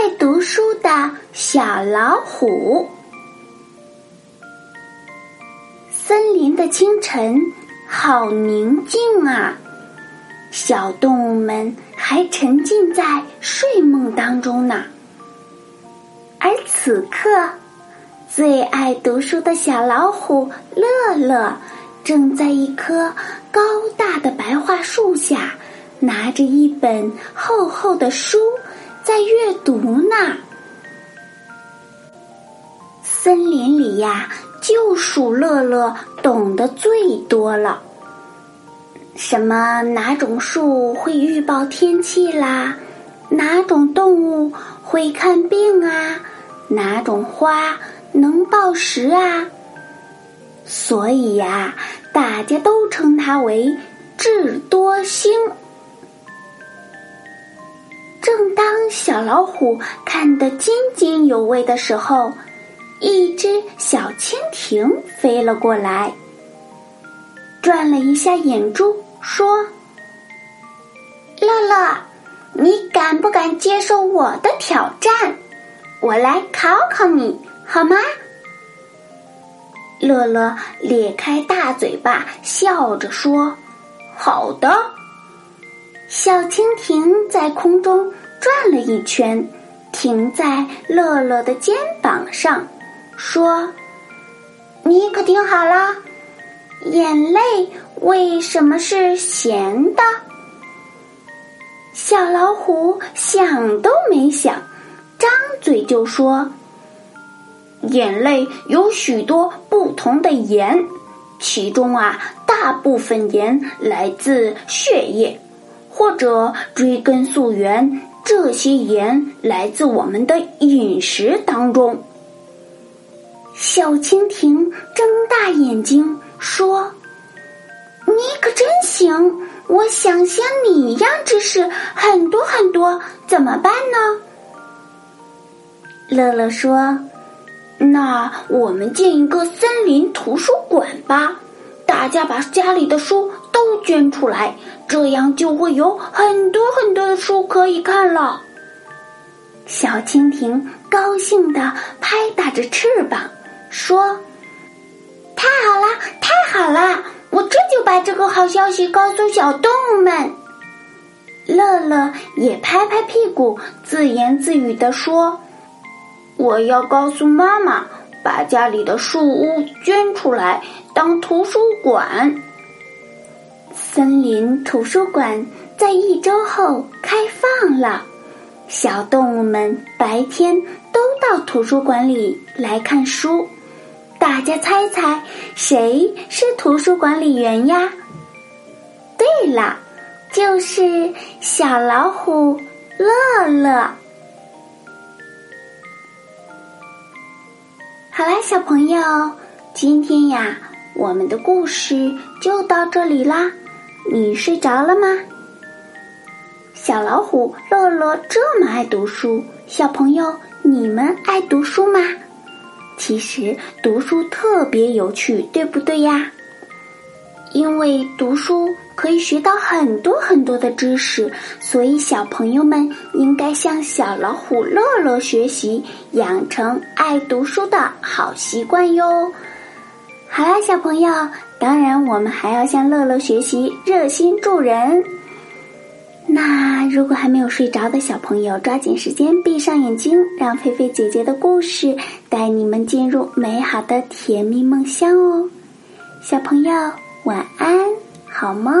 爱读书的小老虎。森林的清晨好宁静啊，小动物们还沉浸在睡梦当中呢。而此刻，最爱读书的小老虎乐乐正在一棵高大的白桦树下，拿着一本厚厚的书。在阅读呢。森林里呀，就数乐乐懂得最多了。什么哪种树会预报天气啦？哪种动物会看病啊？哪种花能报时啊？所以呀，大家都称它为智多星。正当小老虎看得津津有味的时候，一只小蜻蜓飞了过来，转了一下眼珠，说：“乐乐，你敢不敢接受我的挑战？我来考考你，好吗？”乐乐咧开大嘴巴，笑着说：“好的。”小蜻蜓在空中转了一圈，停在乐乐的肩膀上，说：“你可听好了，眼泪为什么是咸的？”小老虎想都没想，张嘴就说：“眼泪有许多不同的盐，其中啊，大部分盐来自血液。”或者追根溯源，这些盐来自我们的饮食当中。小蜻蜓睁大眼睛说：“你可真行！我想像你一样知识很多很多，怎么办呢？”乐乐说：“那我们建一个森林图书馆吧，大家把家里的书都捐出来。”这样就会有很多很多的书可以看了。小蜻蜓高兴地拍打着翅膀，说：“太好了，太好了！我这就把这个好消息告诉小动物们。”乐乐也拍拍屁股，自言自语地说：“我要告诉妈妈，把家里的树屋捐出来当图书馆。”森林图书馆在一周后开放了，小动物们白天都到图书馆里来看书。大家猜猜，谁是图书管理员呀？对了，就是小老虎乐乐。好啦，小朋友，今天呀，我们的故事就到这里啦。你睡着了吗？小老虎乐乐这么爱读书，小朋友你们爱读书吗？其实读书特别有趣，对不对呀？因为读书可以学到很多很多的知识，所以小朋友们应该向小老虎乐乐学习，养成爱读书的好习惯哟。好啦，小朋友。当然，我们还要向乐乐学习，热心助人。那如果还没有睡着的小朋友，抓紧时间闭上眼睛，让菲菲姐姐的故事带你们进入美好的甜蜜梦乡哦。小朋友，晚安，好梦。